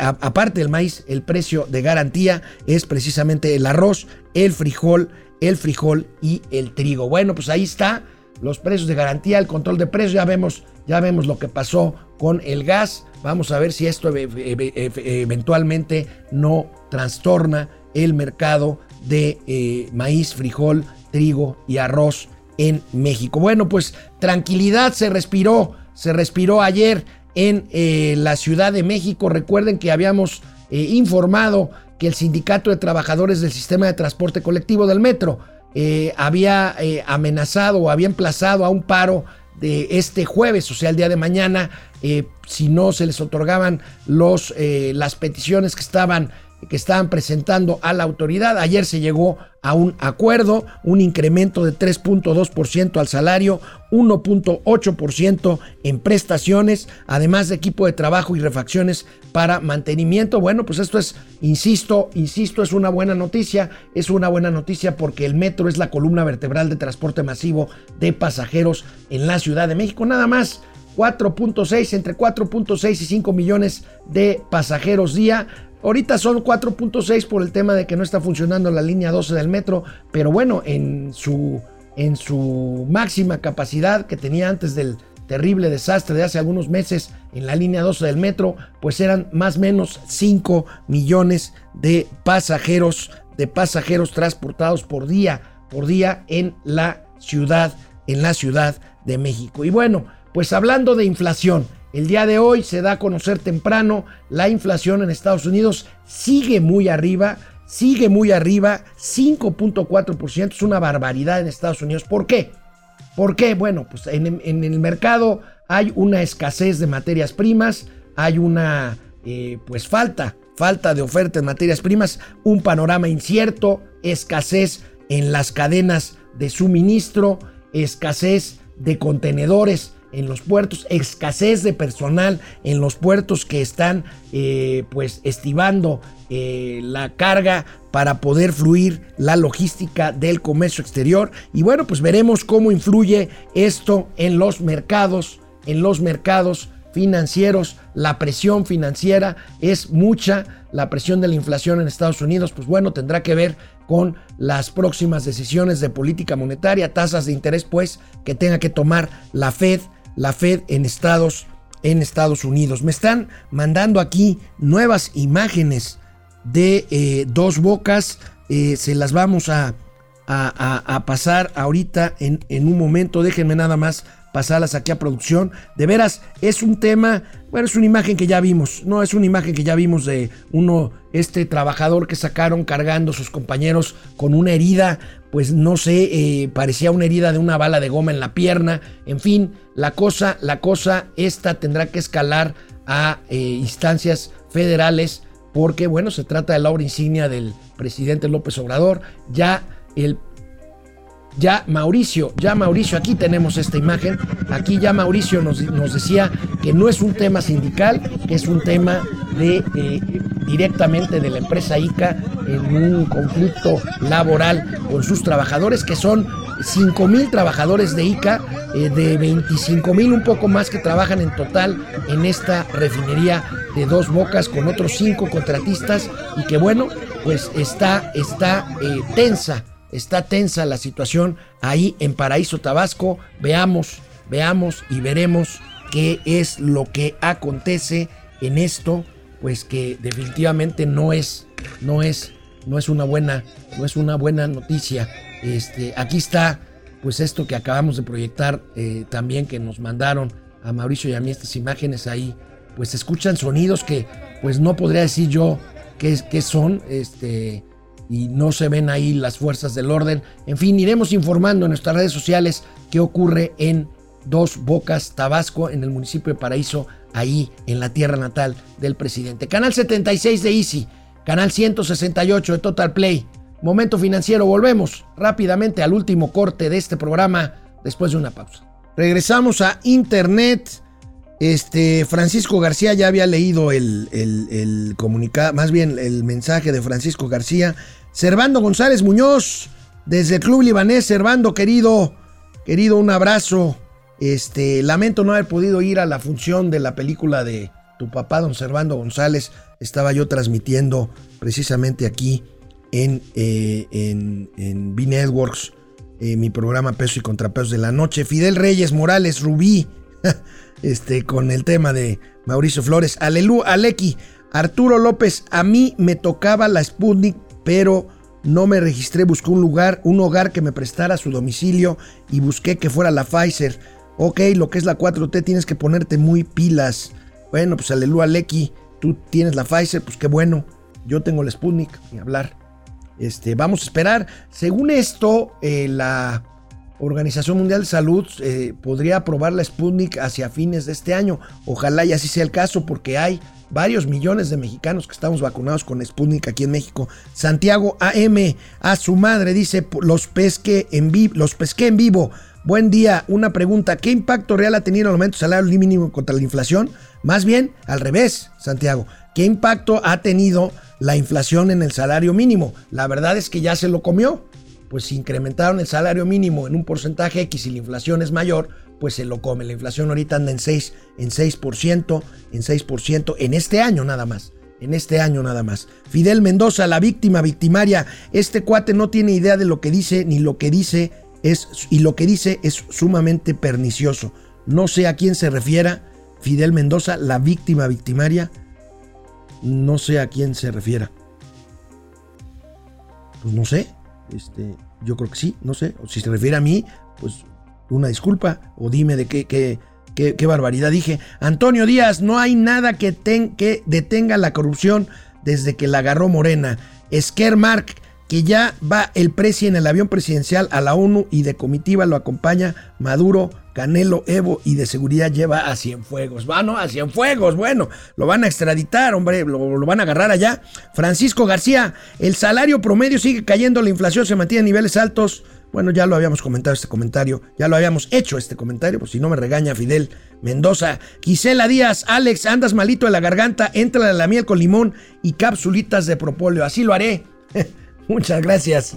aparte del maíz, el precio de garantía es precisamente el arroz, el frijol, el frijol y el trigo. Bueno, pues ahí está los precios de garantía, el control de precios. Ya vemos, ya vemos lo que pasó con el gas. Vamos a ver si esto eventualmente no trastorna el mercado de eh, maíz, frijol, trigo y arroz en México. Bueno, pues tranquilidad se respiró, se respiró ayer en eh, la Ciudad de México. Recuerden que habíamos eh, informado que el Sindicato de Trabajadores del Sistema de Transporte Colectivo del Metro eh, había eh, amenazado o había emplazado a un paro de este jueves, o sea, el día de mañana, eh, si no se les otorgaban los, las peticiones que estaban que estaban presentando a la autoridad. Ayer se llegó a un acuerdo, un incremento de 3.2% al salario, 1.8% en prestaciones, además de equipo de trabajo y refacciones para mantenimiento. Bueno, pues esto es, insisto, insisto, es una buena noticia, es una buena noticia porque el metro es la columna vertebral de transporte masivo de pasajeros en la Ciudad de México. Nada más 4.6, entre 4.6 y 5 millones de pasajeros día. Ahorita son 4.6 por el tema de que no está funcionando la línea 12 del metro, pero bueno, en su, en su máxima capacidad que tenía antes del terrible desastre de hace algunos meses en la línea 12 del metro, pues eran más o menos 5 millones de pasajeros, de pasajeros transportados por día, por día en la ciudad, en la ciudad de México. Y bueno, pues hablando de inflación, el día de hoy se da a conocer temprano, la inflación en Estados Unidos sigue muy arriba, sigue muy arriba, 5.4%, es una barbaridad en Estados Unidos. ¿Por qué? ¿Por qué? Bueno, pues en, el mercado hay una escasez de materias primas, hay una eh, pues falta, falta de oferta en materias primas, un panorama incierto, escasez en las cadenas de suministro, escasez de contenedores en los puertos, escasez de personal en los puertos que están eh, pues estivando eh, la carga para poder fluir la logística del comercio exterior. Y bueno pues veremos cómo influye esto en los mercados en los mercados financieros. La presión financiera es mucha la presión de la inflación en Estados Unidos pues bueno tendrá que ver con las próximas decisiones de política monetaria tasas de interés pues que tenga que tomar la Fed la Fed en Estados, en Estados Unidos. Me están mandando aquí nuevas imágenes de eh, dos bocas. Eh, se las vamos a, a, pasar ahorita en, en, un momento. Déjenme nada más pasarlas aquí a producción. De veras, es un tema, bueno, es una imagen que ya vimos, no, es una imagen que ya vimos de uno, este trabajador que sacaron cargando sus compañeros con una herida pues no sé, eh, parecía una herida de una bala de goma en la pierna. En fin, la cosa, la cosa, esta tendrá que escalar a eh, instancias federales porque, bueno, se trata de la obra insignia del presidente López Obrador. Ya el ya Mauricio, ya Mauricio, aquí tenemos esta imagen, aquí ya Mauricio nos, decía que no es un tema sindical, que es un tema de eh, directamente de la empresa ICA en un conflicto laboral con sus trabajadores, que son 5 mil trabajadores de ICA, eh, de 25 mil un poco más que trabajan en total en esta refinería de dos bocas con otros cinco contratistas y que bueno, pues está, está eh, tensa está tensa la situación ahí en Paraíso Tabasco. Veamos, veamos y veremos qué es lo que acontece en esto, pues que definitivamente no es, no es, no es una buena, no es una buena noticia. Este, aquí está, pues esto que acabamos de proyectar eh, también que nos mandaron a Mauricio y a mí estas imágenes ahí, pues escuchan sonidos que, pues no podría decir yo qué, qué son, este y no se ven ahí las fuerzas del orden. En fin, iremos informando en nuestras redes sociales qué ocurre en Dos Bocas, Tabasco, en el municipio de Paraíso, ahí en la tierra natal del presidente. Canal 76 de Easy, canal 168 de Total Play. Momento financiero, volvemos rápidamente al último corte de este programa después de una pausa. Regresamos a Internet. Este, Francisco García ya había leído el, el comunicado, más bien el mensaje de Francisco García Servando González Muñoz, desde el Club Libanés. Servando, querido, querido, un abrazo. Este, lamento no haber podido ir a la función de la película de tu papá, don Servando González. Estaba yo transmitiendo precisamente aquí en, eh, en, en B Networks, eh, mi programa Peso y Contrapesos de la Noche. Fidel Reyes Morales Rubí, *laughs* este, con el tema de Mauricio Flores. Alelu, Aleki, Arturo López, a mí me tocaba la Sputnik pero no me registré, busqué un lugar, un hogar que me prestara su domicilio y busqué que fuera la Pfizer. Ok, lo que es la 4T tienes que ponerte muy pilas. Bueno, pues aleluya, Lecky, tú tienes la Pfizer, pues qué bueno. Yo tengo la Sputnik, ni hablar. Este, vamos a esperar. Según esto, eh, la Organización Mundial de Salud eh, podría aprobar la Sputnik hacia fines de este año. Ojalá y así sea el caso, porque hay varios millones de mexicanos que estamos vacunados con Sputnik aquí en México. Santiago AM, a su madre, dice, los en, pesqué en vivo. Buen día, una pregunta, ¿qué impacto real ha tenido el aumento del salario mínimo contra la inflación? Más bien, al revés, Santiago, ¿qué impacto ha tenido la inflación en el salario mínimo? La verdad es que ya se lo comió. Pues si incrementaron el salario mínimo en un porcentaje X y la inflación es mayor, pues se lo come. La inflación ahorita anda en 6, en 6%, en 6%, en este año nada más. En este año nada más. Fidel Mendoza, la víctima victimaria. Este cuate no tiene idea de lo que dice, ni lo que dice es, y lo que dice es sumamente pernicioso. No sé a quién se refiera Fidel Mendoza, la víctima victimaria. No sé a quién se refiera. Pues no sé. Este, yo creo que sí, no sé. Si se refiere a mí, pues una disculpa o dime de qué, qué, qué, barbaridad dije. Antonio Díaz, no hay nada que, que detenga la corrupción desde que la agarró Morena. Esquer Mark, que ya va el presi en el avión presidencial a la ONU y de comitiva lo acompaña Maduro, Canelo, Evo y de seguridad lleva a Cienfuegos. Va, ¿no? A Cienfuegos, bueno, lo van a extraditar, hombre, lo, lo, van a agarrar allá. Francisco García, el salario promedio sigue cayendo, la inflación se mantiene a niveles altos. Bueno, ya lo habíamos comentado este comentario, ya lo habíamos hecho este comentario, pues si no me regaña Fidel Mendoza. Gisela Díaz, Alex, andas malito de la garganta, entra la miel con limón y capsulitas de propóleo. Así lo haré. *laughs* Muchas gracias,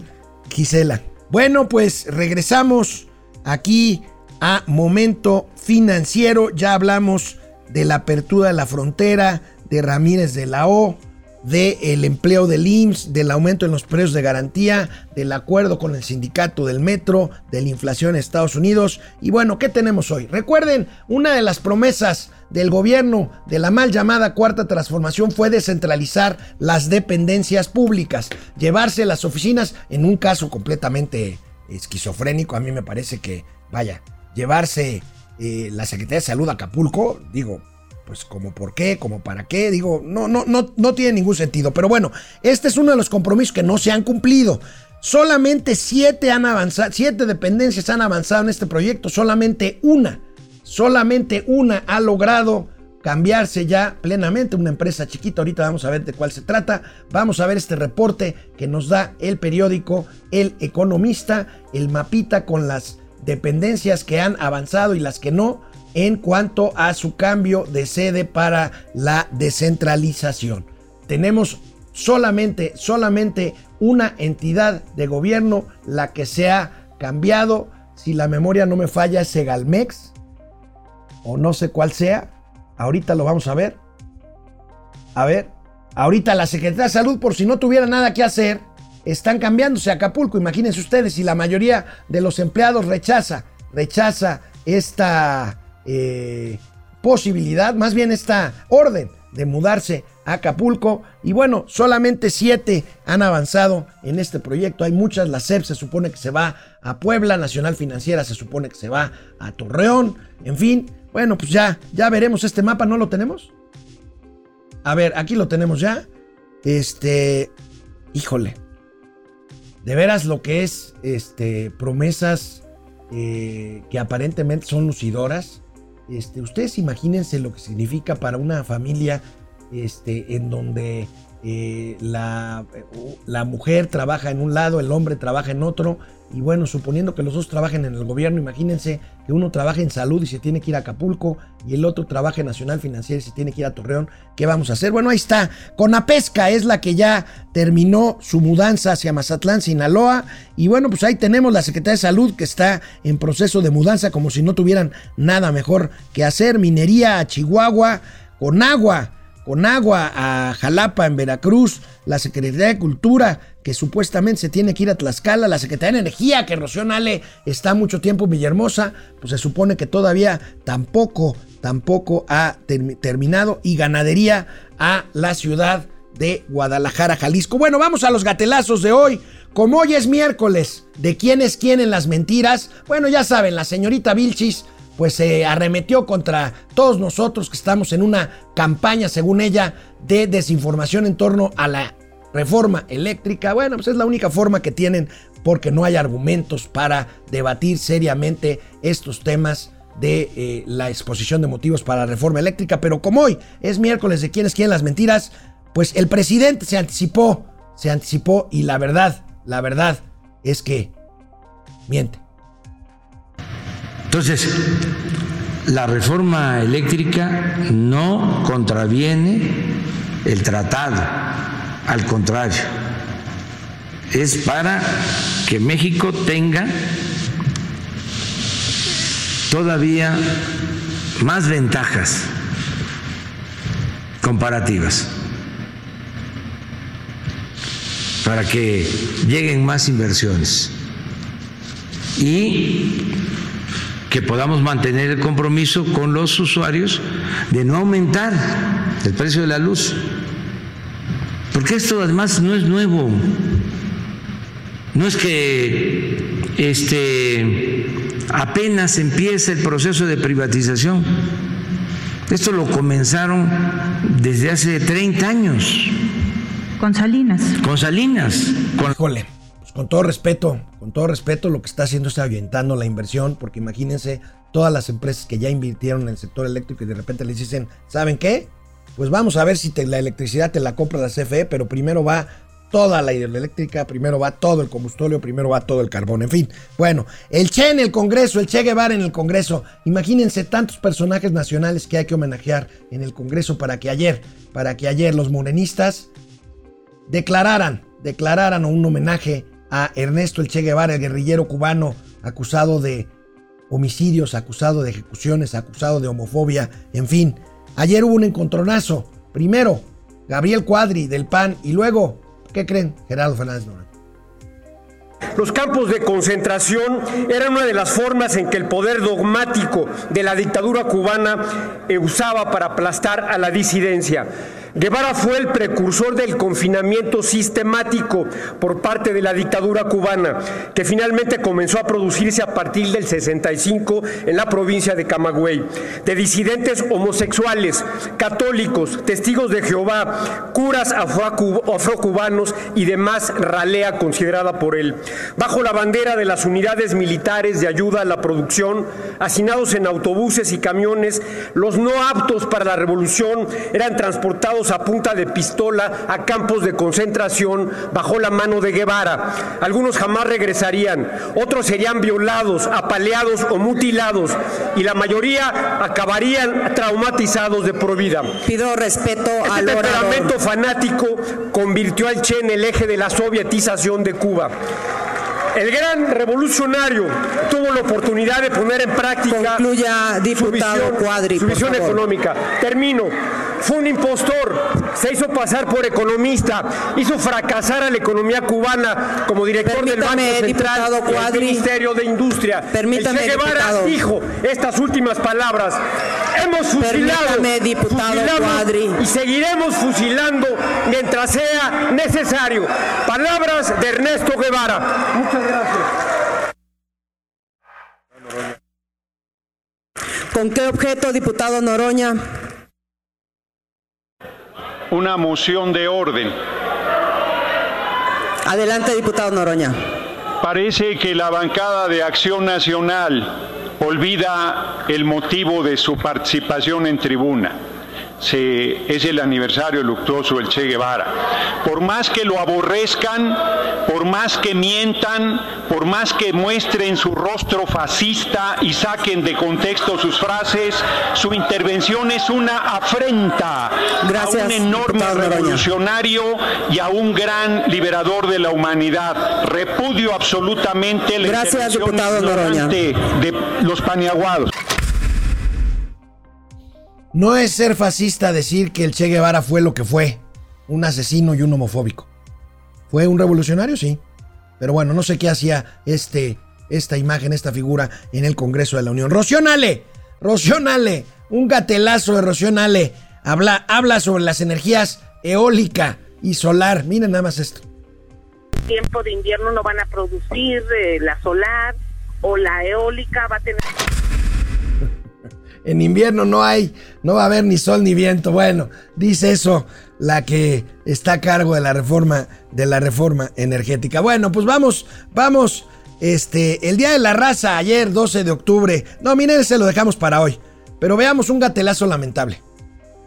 Gisela. Bueno, pues regresamos aquí a Momento Financiero. Ya hablamos de la apertura de la frontera, de Ramírez de la O, del empleo del IMSS, del aumento en los precios de garantía, del acuerdo con el sindicato del metro, de la inflación en Estados Unidos. Y bueno, ¿qué tenemos hoy? Recuerden, una de las promesas del gobierno de la mal llamada cuarta transformación fue descentralizar las dependencias públicas, llevarse las oficinas en un caso completamente esquizofrénico. A mí me parece que, vaya, llevarse eh, la Secretaría de Salud a Acapulco, digo, pues como por qué, como para qué, digo, no, no, no, no tiene ningún sentido. Pero bueno, este es uno de los compromisos que no se han cumplido. Solamente siete han avanzado, siete dependencias han avanzado en este proyecto, solamente una, solamente una ha logrado cambiarse ya plenamente, una empresa chiquita, ahorita vamos a ver de cuál se trata, vamos a ver este reporte que nos da el periódico El Economista, el mapita con las dependencias que han avanzado y las que no en cuanto a su cambio de sede para la descentralización. Tenemos solamente, solamente una entidad de gobierno la que se ha cambiado, si la memoria no me falla, es Segalmex, o no sé cuál sea, ahorita lo vamos a ver. A ver, ahorita la Secretaría de Salud, por si no tuviera nada que hacer, están cambiándose a Acapulco. Imagínense ustedes, si la mayoría de los empleados rechaza, rechaza esta eh, posibilidad, más bien esta orden de mudarse a Acapulco. Y bueno, solamente siete han avanzado en este proyecto. Hay muchas. La SEP se supone que se va a Puebla, Nacional Financiera se supone que se va a Torreón. En fin, bueno, pues ya, ya veremos este mapa. ¿No lo tenemos? A ver, aquí lo tenemos ya. Este, híjole. De veras lo que es este, promesas eh, que aparentemente son lucidoras. Este, ustedes imagínense lo que significa para una familia este, en donde eh, la, la, mujer trabaja en un lado, el hombre trabaja en otro. Y bueno, suponiendo que los dos trabajen en el gobierno, imagínense que uno trabaja en salud y se tiene que ir a Acapulco y el otro trabaja en Nacional Financiera y se tiene que ir a Torreón. ¿Qué vamos a hacer? Bueno, ahí está. Conapesca es la que ya terminó su mudanza hacia Mazatlán, Sinaloa. Y bueno, pues ahí tenemos la Secretaría de Salud que está en proceso de mudanza como si no tuvieran nada mejor que hacer. Minería a Chihuahua, con agua con agua a Jalapa en Veracruz, la Secretaría de Cultura que supuestamente se tiene que ir a Tlaxcala, la Secretaría de Energía que Rocío Nale está mucho tiempo en Villahermosa, pues se supone que todavía tampoco, tampoco ha terminado y ganadería a la ciudad de Guadalajara, Jalisco. Bueno, vamos a los gatelazos de hoy. Como hoy es miércoles, ¿de quién es quién en las mentiras? Bueno, ya saben, la señorita Vilchis pues se arremetió contra todos nosotros que estamos en una campaña, según ella, de desinformación en torno a la reforma eléctrica. Bueno, pues es la única forma que tienen porque no hay argumentos para debatir seriamente estos temas de eh, la exposición de motivos para la reforma eléctrica. Pero como hoy es miércoles de quienes quieren las mentiras, pues el presidente se anticipó, se anticipó y la verdad, la verdad es que miente. Entonces, la reforma eléctrica no contraviene el tratado, al contrario, es para que México tenga todavía más ventajas comparativas, para que lleguen más inversiones y que podamos mantener el compromiso con los usuarios de no aumentar el precio de la luz. Porque esto además no es nuevo. No es que este apenas empieza el proceso de privatización. Esto lo comenzaron desde hace 30 años. Con Salinas. Con Salinas. Con... Pues, con todo respeto, con todo respeto, lo que está haciendo es ahuyentando la inversión, porque imagínense todas las empresas que ya invirtieron en el sector eléctrico y de repente les dicen, ¿saben qué? Pues vamos a ver si la electricidad te la compra la CFE, pero primero va toda la hidroeléctrica, primero va todo el combustorio, primero va todo el carbón, en fin. Bueno, el Che en el Congreso, el Che Guevara en el Congreso. Imagínense tantos personajes nacionales que hay que homenajear en el Congreso para que ayer, para que ayer los morenistas declararan, declararan un homenaje a Ernesto El Che Guevara, el guerrillero cubano acusado de homicidios, acusado de ejecuciones, acusado de homofobia, en fin. Ayer hubo un encontronazo. Primero, Gabriel Cuadri del PAN y luego, ¿qué creen? Gerardo Fernández Noroña. Los campos de concentración eran una de las formas en que el poder dogmático de la dictadura cubana usaba para aplastar a la disidencia. Guevara fue el precursor del confinamiento sistemático por parte de la dictadura cubana, que finalmente comenzó a producirse a partir del 65 en la provincia de Camagüey, de disidentes homosexuales, católicos, testigos de Jehová, curas afrocubanos y demás ralea considerada por él. Bajo la bandera de las unidades militares de ayuda a la producción, hacinados en autobuses y camiones, los no aptos para la revolución eran transportados a punta de pistola a campos de concentración bajo la mano de Guevara. Algunos jamás regresarían, otros serían violados, apaleados o mutilados y la mayoría acabarían traumatizados de por vida. Pido respeto este al temperamento fanático convirtió al Che en el eje de la sovietización de Cuba. El gran revolucionario tuvo la oportunidad de poner en práctica Concluya, diputado su visión, Cuadri, su por visión favor. económica. Termino. Fue un impostor, se hizo pasar por economista, hizo fracasar a la economía cubana como director del Banco Permítame, Central y del. Ministerio de Industria. Permítame, El Che Guevara diputado. dijo estas últimas palabras. Hemos fusilado, Permítame, diputado fusilamos Cuadri. y seguiremos fusilando mientras sea necesario. Palabras de Ernesto Guevara. Muchas gracias. ¿Con qué objeto, diputado Noroña? Una moción de orden. Adelante, diputado Noroña. Parece que la bancada de Acción Nacional olvida el motivo de su participación en tribuna. Se- es el aniversario luctuoso del Che Guevara. Por más que lo aborrezcan, por más que mientan, por más que muestren su rostro fascista y saquen de contexto sus frases, su intervención es una afrenta Gracias, a un enorme revolucionario y a un gran liberador de la humanidad. Repudio absolutamente la Gracias, diputado de los paniaguados. No es ser fascista decir que el Che Guevara fue lo que fue, un asesino y un homofóbico. ¿Fue un revolucionario? Sí. Pero bueno, no sé qué hacía este, esta imagen, esta figura en el Congreso de la Unión. Rocío Nale, Rocío Nale, un gatelazo de Rocío Nale. Habla, habla sobre las energías eólica y solar. Miren nada más esto. tiempo de invierno no van a producir eh, la solar o la eólica va a tener En invierno no hay, no va a haber ni sol ni viento. Bueno, dice eso la que está a cargo de la reforma, de la reforma energética. Bueno, pues vamos, vamos. Este, el día de la raza, ayer, 12 de octubre. No, miren, se lo dejamos para hoy. Pero veamos un gatelazo lamentable.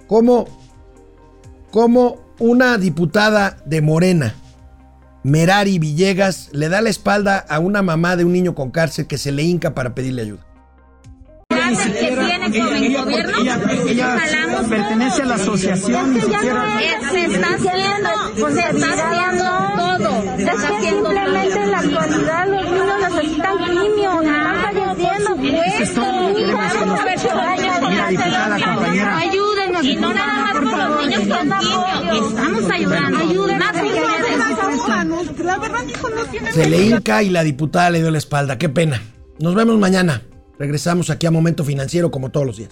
Como, como una diputada de Morena, Merari Villegas, le da la espalda a una mamá de un niño con cárcel que se le hinca para pedirle ayuda. Con el gobierno, jalamos pertenece a la asociación, Se está haciendo, se está haciendo todo. Se está haciendo simplemente en la actualidad los niños necesitan quimio, están falleciendo. Ayúdenos. Y no nada más con los niños con quimio. Estamos ayudando. Ayúdenos. Más niños de La verdad, hijo, no tiene Se le hinca y la diputada le dio la espalda. Qué pena. Nos vemos mañana. Regresamos aquí a Momento Financiero como todos los días.